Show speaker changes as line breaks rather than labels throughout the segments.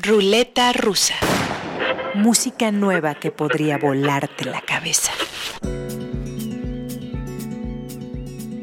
Ruleta rusa. Música nueva que podría volarte la cabeza.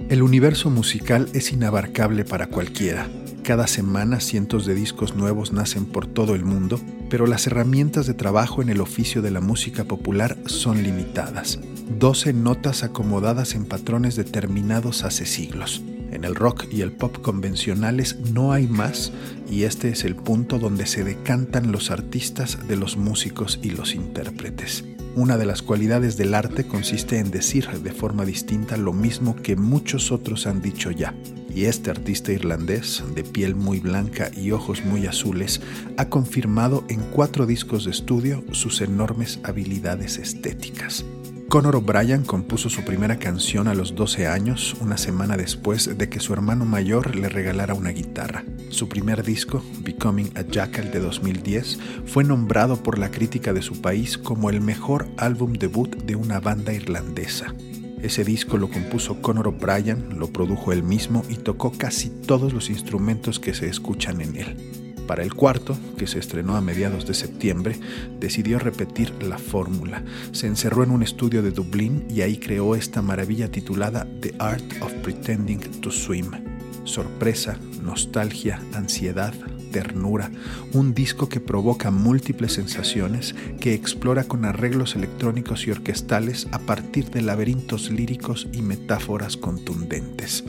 El universo musical es inabarcable para cualquiera. Cada semana cientos de discos nuevos nacen por todo el mundo, pero las herramientas de trabajo en el oficio de la música popular son limitadas. 12 notas acomodadas en patrones determinados hace siglos. En el rock y el pop convencionales no hay más y este es el punto donde se decantan los artistas de los músicos y los intérpretes. Una de las cualidades del arte consiste en decir de forma distinta lo mismo que muchos otros han dicho ya. Y este artista irlandés, de piel muy blanca y ojos muy azules, ha confirmado en cuatro discos de estudio sus enormes habilidades estéticas. Conor O'Brien compuso su primera canción a los 12 años, una semana después de que su hermano mayor le regalara una guitarra. Su primer disco, Becoming a Jackal de 2010, fue nombrado por la crítica de su país como el mejor álbum debut de una banda irlandesa. Ese disco lo compuso Conor O'Brien, lo produjo él mismo y tocó casi todos los instrumentos que se escuchan en él. Para el cuarto, que se estrenó a mediados de septiembre, decidió repetir la fórmula. Se encerró en un estudio de Dublín y ahí creó esta maravilla titulada The Art of Pretending to Swim. Sorpresa, nostalgia, ansiedad, ternura, un disco que provoca múltiples sensaciones, que explora con arreglos electrónicos y orquestales a partir de laberintos líricos y metáforas contundentes.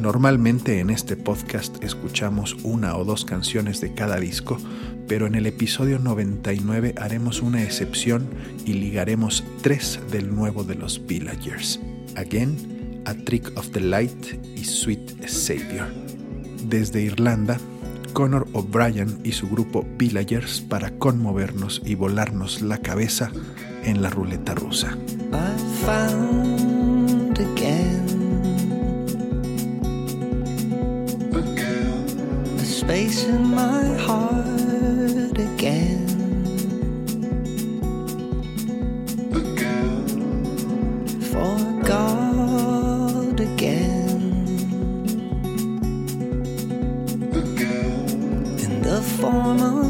Normalmente en este podcast escuchamos una o dos canciones de cada disco, pero en el episodio 99 haremos una excepción y ligaremos tres del nuevo de los Villagers. Again, A Trick of the Light y Sweet Savior. Desde Irlanda, Conor O'Brien y su grupo Villagers para conmovernos y volarnos la cabeza en la ruleta rusa. Space in my heart again. Again. For God again. again. In the form of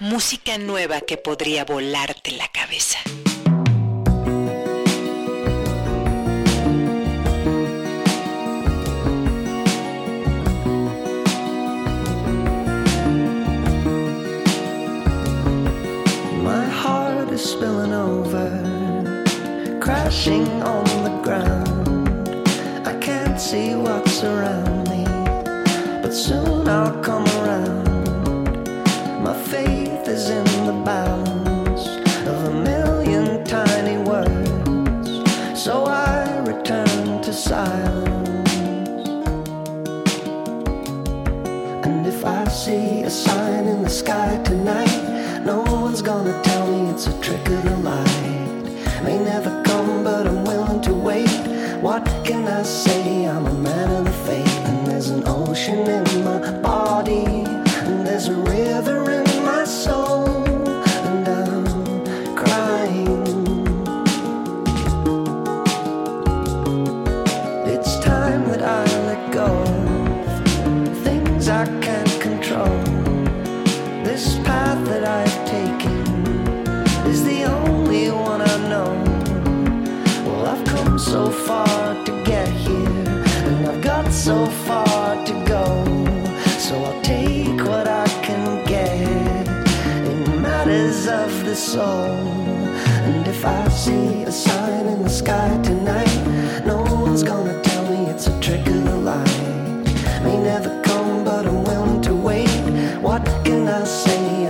Música nueva que podría volarte la cabeza.
My heart is spilling over, crashing on the ground. I can't see what's around me, but soon I'll come around. My faith is in the bounds of a million tiny words, so I return to silence. And if I see a sign in the sky tonight, no one's gonna tell me it's a trick of the light. May never come, but I'm willing to wait. What can I say? I'm a man of the faith, and there's an ocean in my body, and there's a river go things I can't control. This path that I've taken is the only one I know. Well, I've come so far to get here, and I've got so far to go. So I'll take what I can get in matters of the soul. And if I see a sign in the sky tonight, no one's gonna it's a trick of the light. May never come, but I'm willing to wait. What can I say?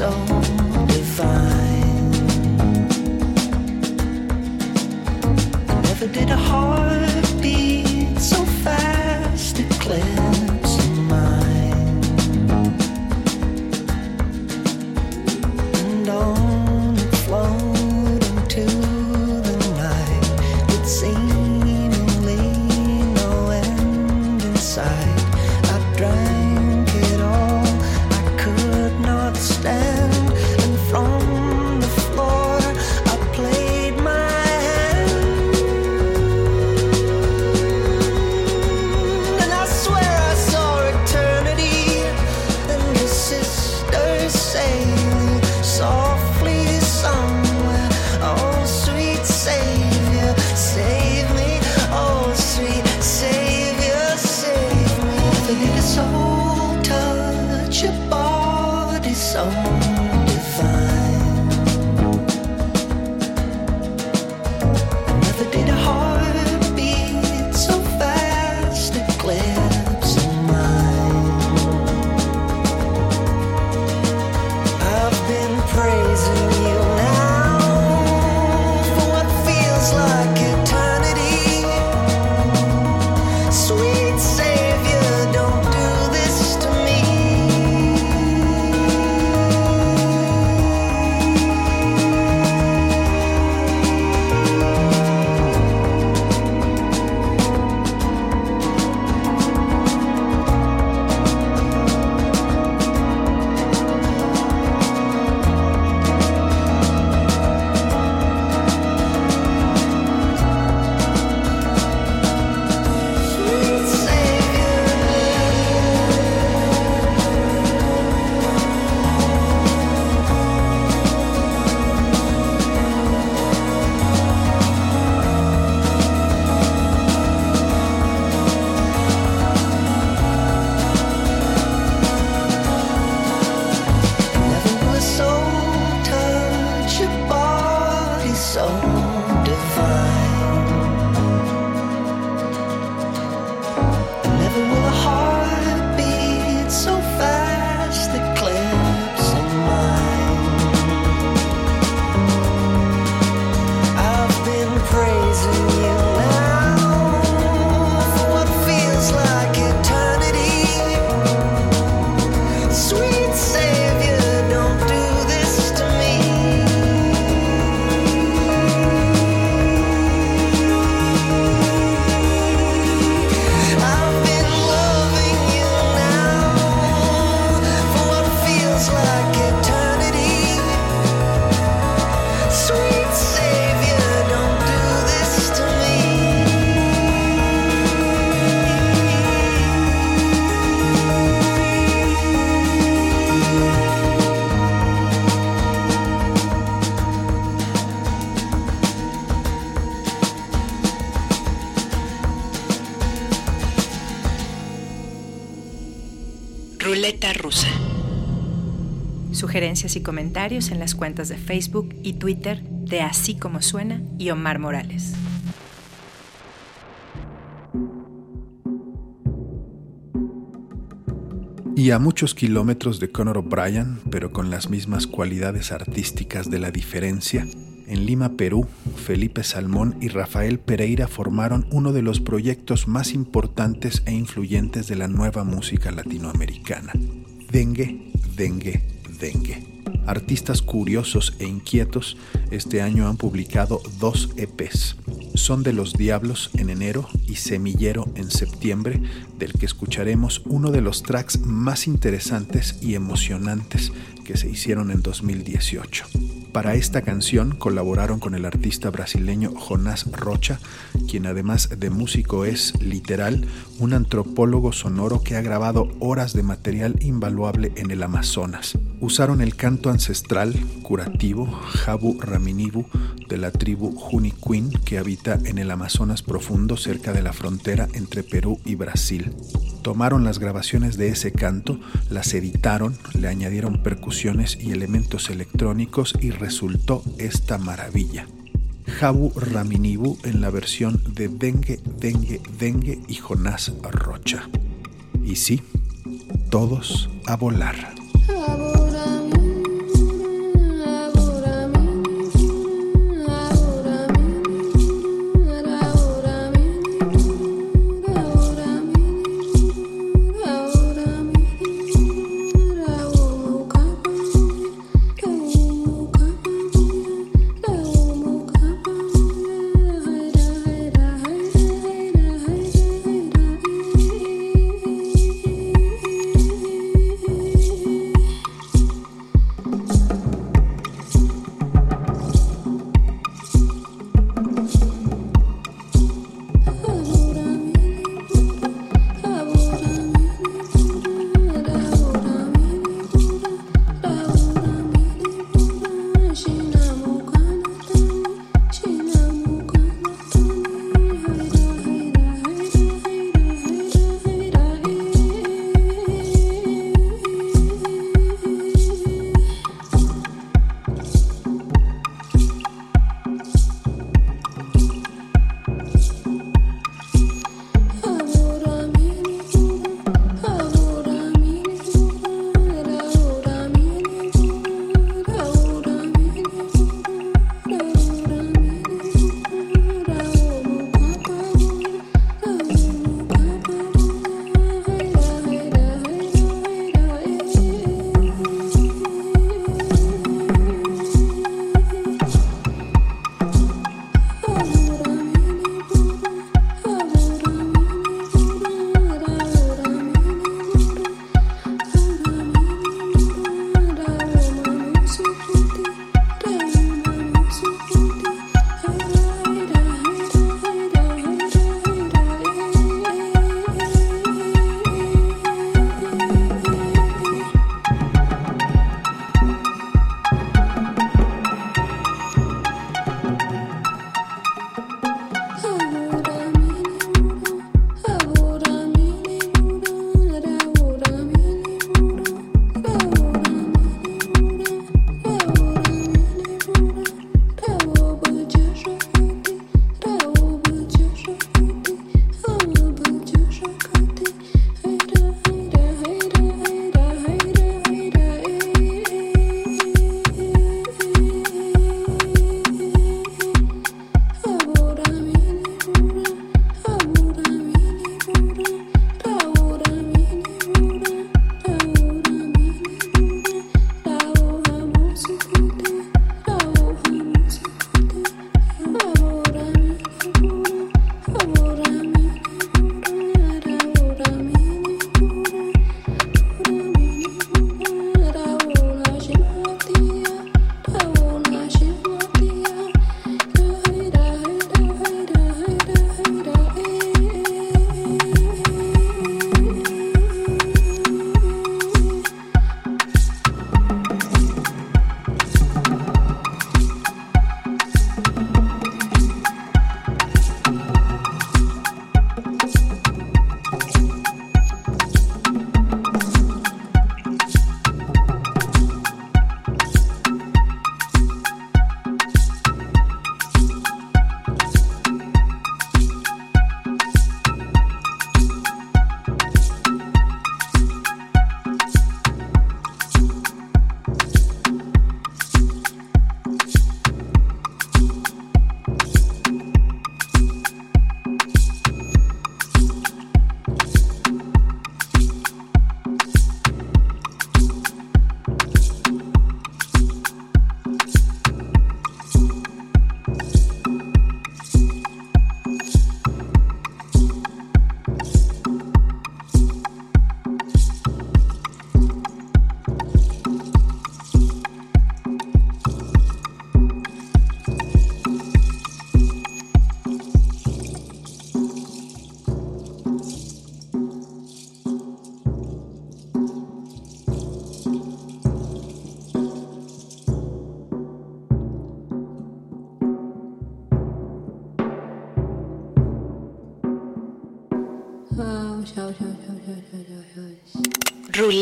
So divine. Never did a heartbeat so
Y comentarios en las cuentas de Facebook y Twitter de Así como suena y Omar Morales.
Y a muchos kilómetros de Conor O'Brien, pero con las mismas cualidades artísticas de la diferencia, en Lima, Perú, Felipe Salmón y Rafael Pereira formaron uno de los proyectos más importantes e influyentes de la nueva música latinoamericana. Dengue, dengue, dengue. Artistas curiosos e inquietos este año han publicado dos EPs. Son de los Diablos en enero y Semillero en septiembre, del que escucharemos uno de los tracks más interesantes y emocionantes que se hicieron en 2018. Para esta canción colaboraron con el artista brasileño Jonás Rocha, quien además de músico es, literal, un antropólogo sonoro que ha grabado horas de material invaluable en el Amazonas. Usaron el canto ancestral, curativo, Jabu Raminibu, de la tribu Juniquin que habita en el Amazonas profundo cerca de la frontera entre Perú y Brasil. Tomaron las grabaciones de ese canto, las editaron, le añadieron percusiones y elementos electrónicos y resultó esta maravilla. Jabu Raminibu en la versión de Dengue, Dengue, Dengue y Jonás Rocha. Y sí, todos a volar.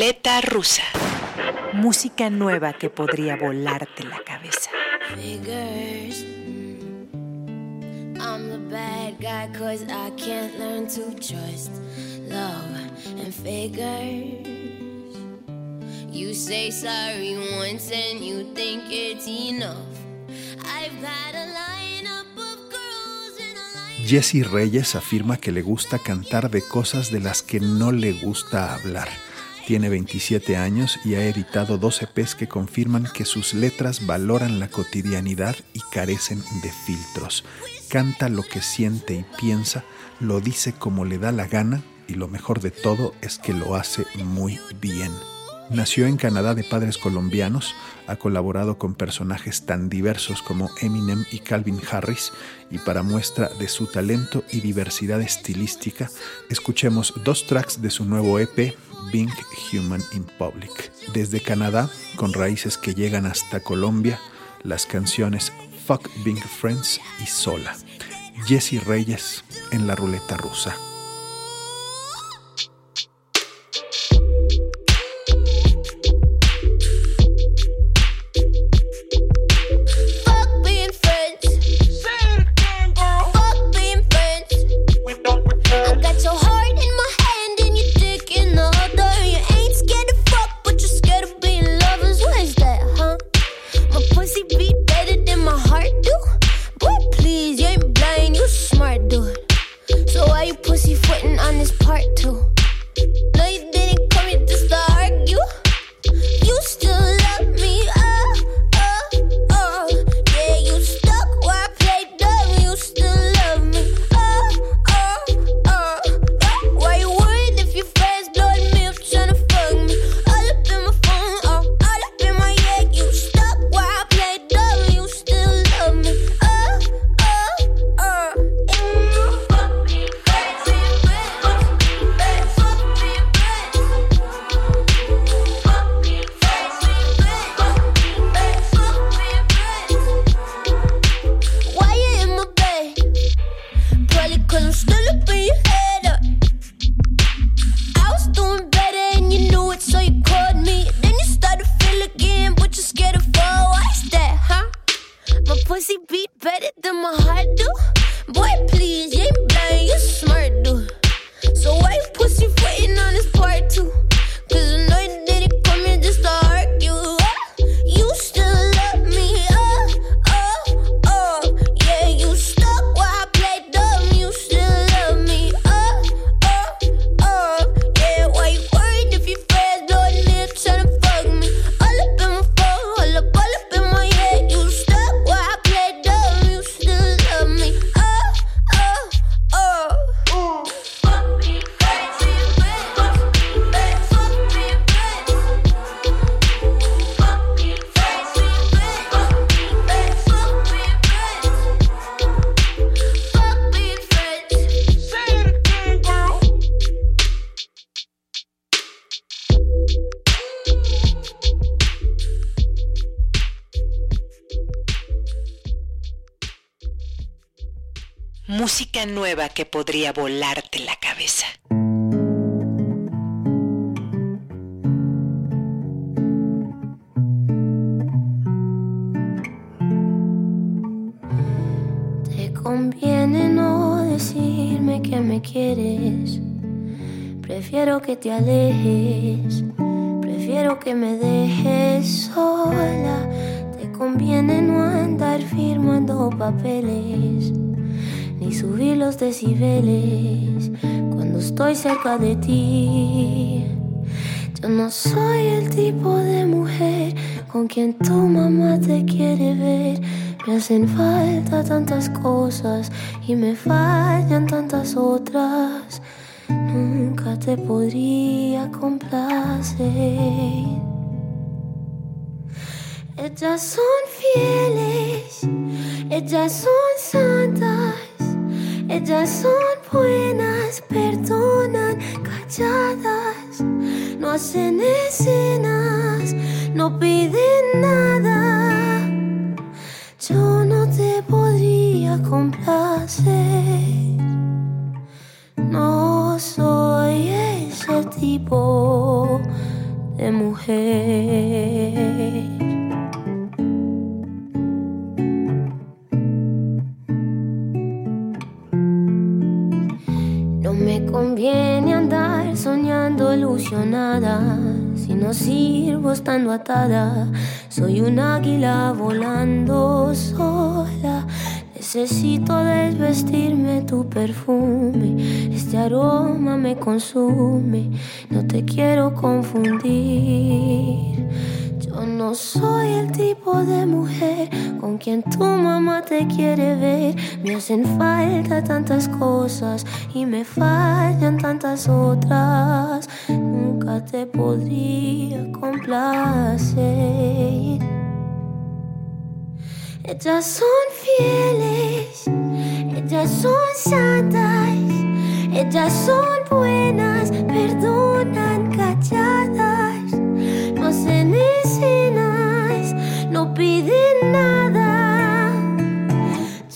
Ruleta rusa. Música nueva que podría volarte la cabeza.
Figures. I'm the bad guy cause I can't learn to trust love and figures. You say sorry once and you think it's enough. I've got a lineup of girls in a line.
Jessie Reyes afirma que le gusta cantar de cosas de las que no le gusta hablar. Tiene 27 años y ha editado dos EPs que confirman que sus letras valoran la cotidianidad y carecen de filtros. Canta lo que siente y piensa, lo dice como le da la gana y lo mejor de todo es que lo hace muy bien. Nació en Canadá de padres colombianos, ha colaborado con personajes tan diversos como Eminem y Calvin Harris y para muestra de su talento y diversidad estilística, escuchemos dos tracks de su nuevo EP, Being Human in Public. Desde Canadá, con raíces que llegan hasta Colombia, las canciones Fuck Being Friends y Sola. Jesse Reyes en la ruleta rusa.
Podría volarte la cabeza.
Te conviene no decirme que me quieres. Prefiero que te alejes. Prefiero que me dejes sola. Te conviene no andar firmando papeles. Ni subir los decibeles cuando estoy cerca de ti. Yo no soy el tipo de mujer con quien tu mamá te quiere ver. Me hacen falta tantas cosas y me fallan tantas otras. Nunca te podría complacer. Ellas son fieles, ellas son santas, ellas son buenas, perdonan calladas, no hacen escenas, no piden nada. Yo no te podría complacer, no soy ese tipo No si no sirvo estando atada. Soy un águila volando sola. Necesito desvestirme tu perfume. Este aroma me consume. No te quiero confundir. Yo no soy el tipo de mujer con quien tu mamá te quiere ver. Me hacen falta tantas cosas y me fallan tantas otras. Nunca te podría complacer. Ellas son fieles, ellas son santas, ellas son buenas, perdonan calladas, no hacen escenas, no piden nada.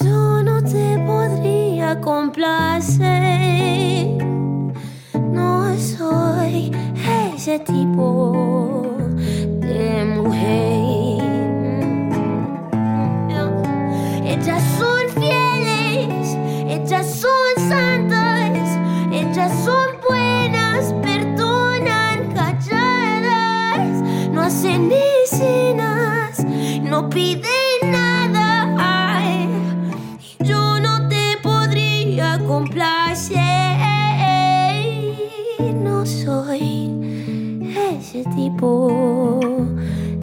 Yo no te podría complacer, ese tipo tipo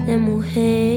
de mujer.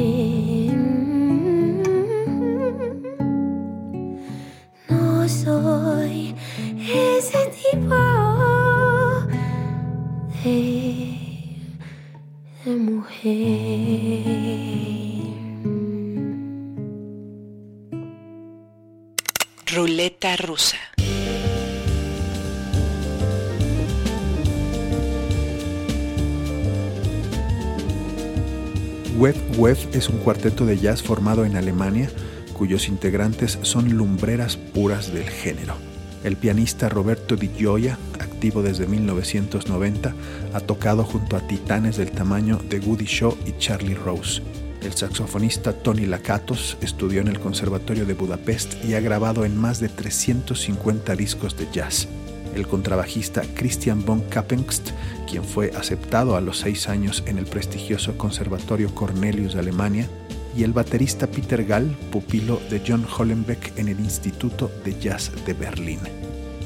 Es un cuarteto de jazz formado en Alemania cuyos integrantes son lumbreras puras del género. El pianista Roberto Di Gioia, activo desde 1990, ha tocado junto a titanes del tamaño de Woody Shaw y Charlie Rose. El saxofonista Tony Lakatos estudió en el Conservatorio de Budapest y ha grabado en más de 350 discos de jazz. El contrabajista Christian von Kappengst, quien fue aceptado a los seis años en el prestigioso Conservatorio Cornelius de Alemania, y el baterista Peter Gall, pupilo de John Hollenbeck en el Instituto de Jazz de Berlín.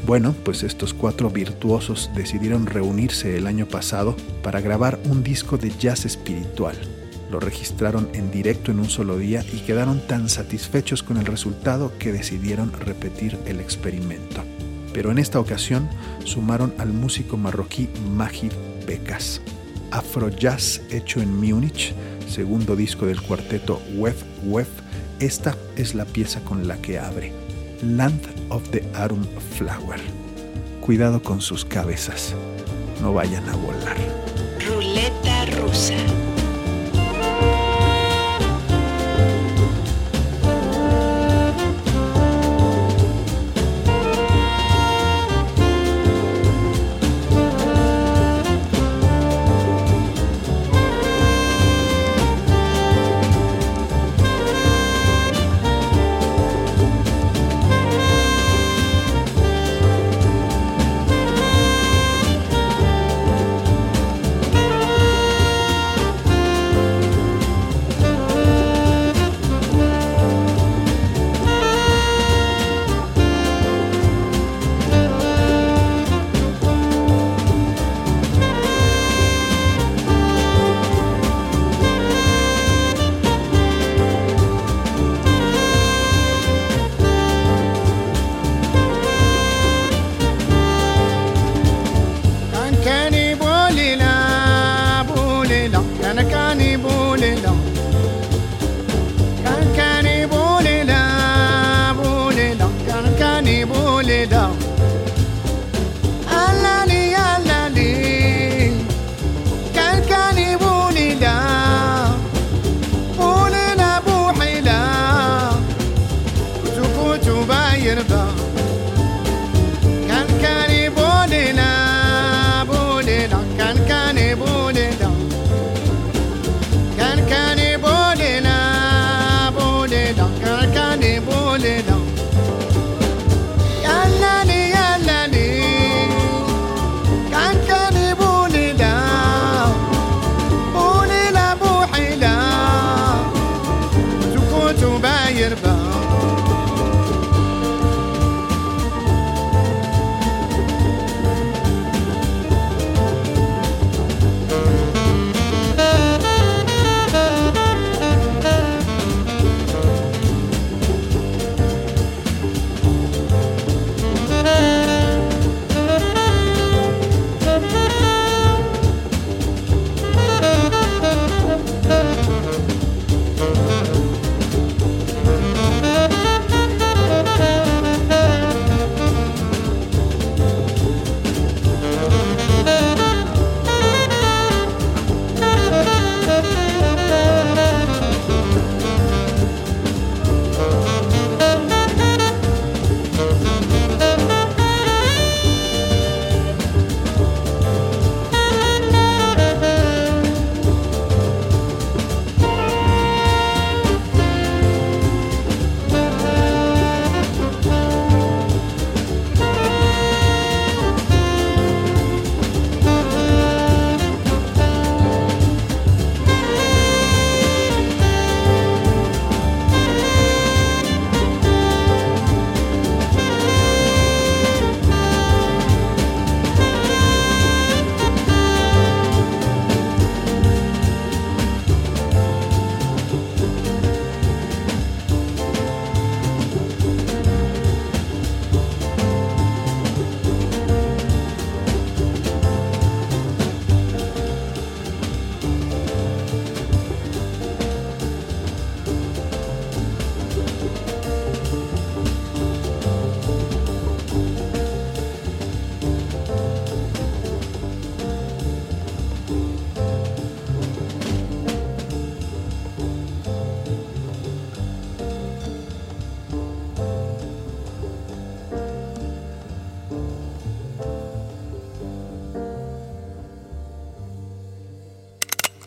Bueno, pues estos cuatro virtuosos decidieron reunirse el año pasado para grabar un disco de jazz espiritual. Lo registraron en directo en un solo día y quedaron tan satisfechos con el resultado que decidieron repetir el experimento. Pero en esta ocasión sumaron al músico marroquí Mahir Bekas. Afrojazz hecho en Múnich, segundo disco del cuarteto Wef Wef, esta es la pieza con la que abre. Land of the Arum Flower. Cuidado con sus cabezas, no vayan a volar.
Ruleta rusa.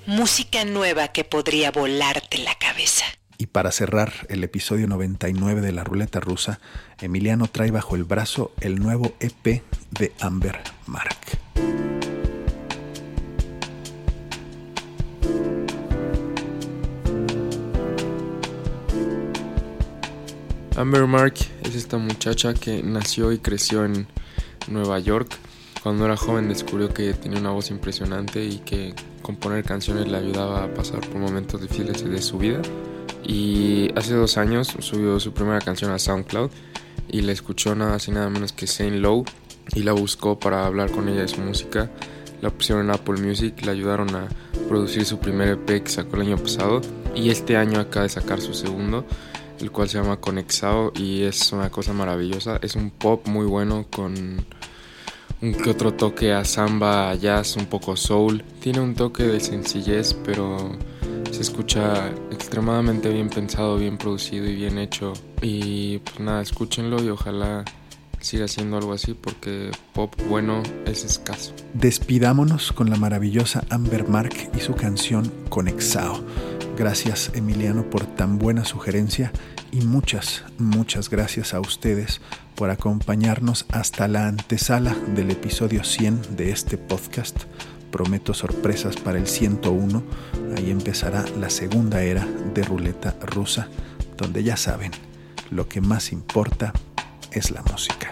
Música nueva que podría volarte la cabeza.
Y para cerrar el episodio 99 de La Ruleta Rusa, Emiliano trae bajo el brazo el nuevo EP de Amber Mark.
Amber Mark es esta muchacha que nació y creció en Nueva York. Cuando era joven descubrió que tenía una voz impresionante y que componer canciones le ayudaba a pasar por momentos difíciles de su vida. Y hace dos años subió su primera canción a SoundCloud y la escuchó nada así nada menos que Saint Low y la buscó para hablar con ella de su música. La pusieron en Apple Music, le ayudaron a producir su primer EP que sacó el año pasado y este año acaba de sacar su segundo el cual se llama Conexao y es una cosa maravillosa. Es un pop muy bueno con que otro toque a samba, a jazz, un poco soul. Tiene un toque de sencillez, pero se escucha extremadamente bien pensado, bien producido y bien hecho. Y pues nada, escúchenlo y ojalá siga siendo algo así porque pop bueno es escaso.
Despidámonos con la maravillosa Amber Mark y su canción Conexao. Gracias Emiliano por tan buena sugerencia y muchas, muchas gracias a ustedes por acompañarnos hasta la antesala del episodio 100 de este podcast. Prometo sorpresas para el 101. Ahí empezará la segunda era de ruleta rusa, donde ya saben, lo que más importa es la
música.